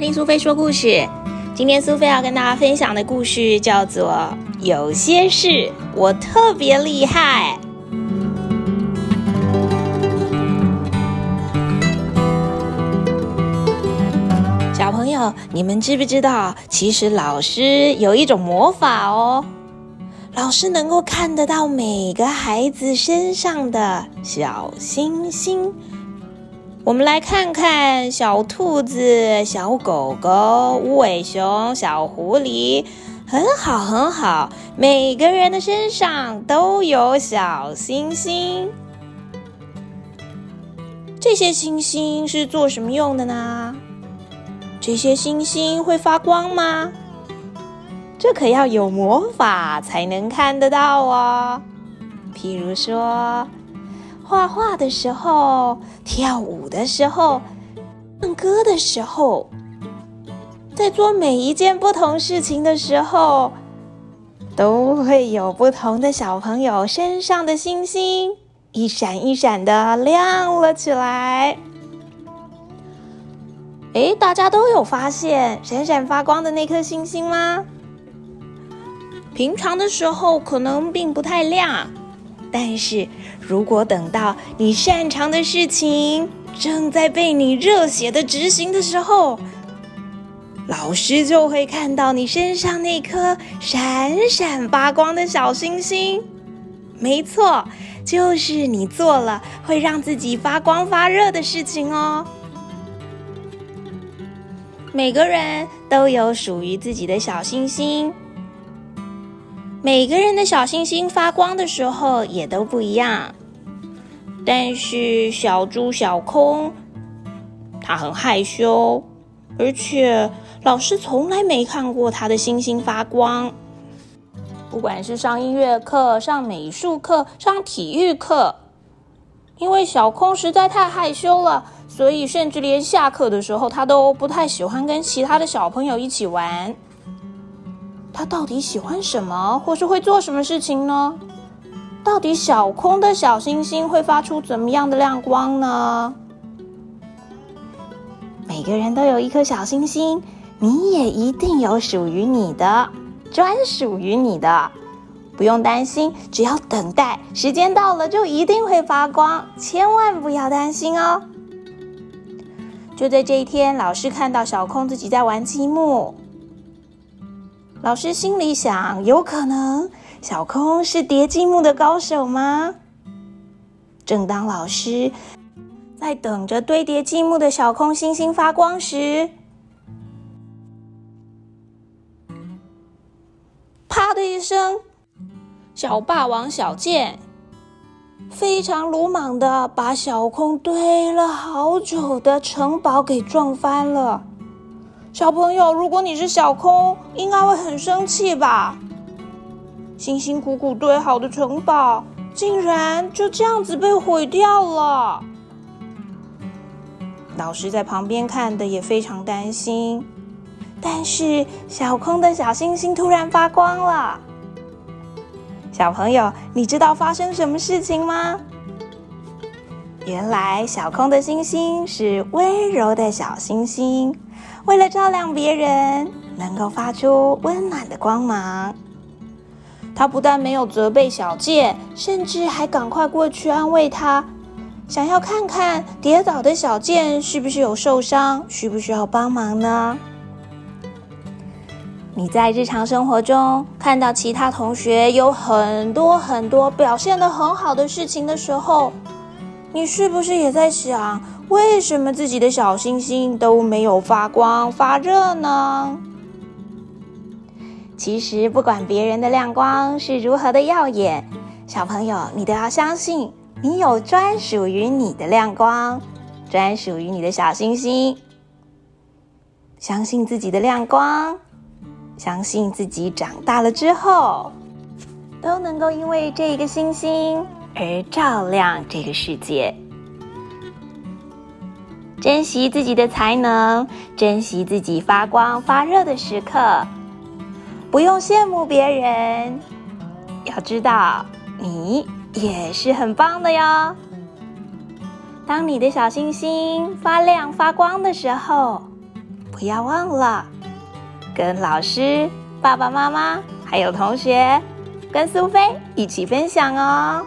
听苏菲说故事。今天苏菲要跟大家分享的故事叫做《有些事我特别厉害》。小朋友，你们知不知道，其实老师有一种魔法哦？老师能够看得到每个孩子身上的小星星。我们来看看小兔子、小狗狗、无尾熊、小狐狸，很好很好，每个人的身上都有小星星。这些星星是做什么用的呢？这些星星会发光吗？这可要有魔法才能看得到哦。譬如说。画画的时候，跳舞的时候，唱歌的时候，在做每一件不同事情的时候，都会有不同的小朋友身上的星星一闪一闪的亮了起来。哎，大家都有发现闪闪发光的那颗星星吗？平常的时候可能并不太亮。但是如果等到你擅长的事情正在被你热血的执行的时候，老师就会看到你身上那颗闪闪发光的小星星。没错，就是你做了会让自己发光发热的事情哦。每个人都有属于自己的小星星。每个人的小星星发光的时候也都不一样，但是小猪小空，他很害羞，而且老师从来没看过他的星星发光。不管是上音乐课、上美术课、上体育课，因为小空实在太害羞了，所以甚至连下课的时候，他都不太喜欢跟其他的小朋友一起玩。他到底喜欢什么，或是会做什么事情呢？到底小空的小星星会发出怎么样的亮光呢？每个人都有一颗小星星，你也一定有属于你的，专属于你的。不用担心，只要等待，时间到了就一定会发光，千万不要担心哦。就在这一天，老师看到小空自己在玩积木。老师心里想：有可能小空是叠积木的高手吗？正当老师在等着堆叠积木的小空星星发光时，啪的一声，小霸王小剑非常鲁莽的把小空堆了好久的城堡给撞翻了。小朋友，如果你是小空，应该会很生气吧？辛辛苦苦堆好的城堡，竟然就这样子被毁掉了。老师在旁边看的也非常担心。但是小空的小星星突然发光了。小朋友，你知道发生什么事情吗？原来小空的星星是温柔的小星星。为了照亮别人，能够发出温暖的光芒，他不但没有责备小健，甚至还赶快过去安慰他，想要看看跌倒的小健是不是有受伤，需不需要帮忙呢？你在日常生活中看到其他同学有很多很多表现的很好的事情的时候，你是不是也在想？为什么自己的小星星都没有发光发热呢？其实，不管别人的亮光是如何的耀眼，小朋友，你都要相信，你有专属于你的亮光，专属于你的小星星。相信自己的亮光，相信自己长大了之后，都能够因为这一个星星而照亮这个世界。珍惜自己的才能，珍惜自己发光发热的时刻，不用羡慕别人。要知道，你也是很棒的哟。当你的小星星发亮发光的时候，不要忘了跟老师、爸爸妈妈还有同学跟苏菲一起分享哦。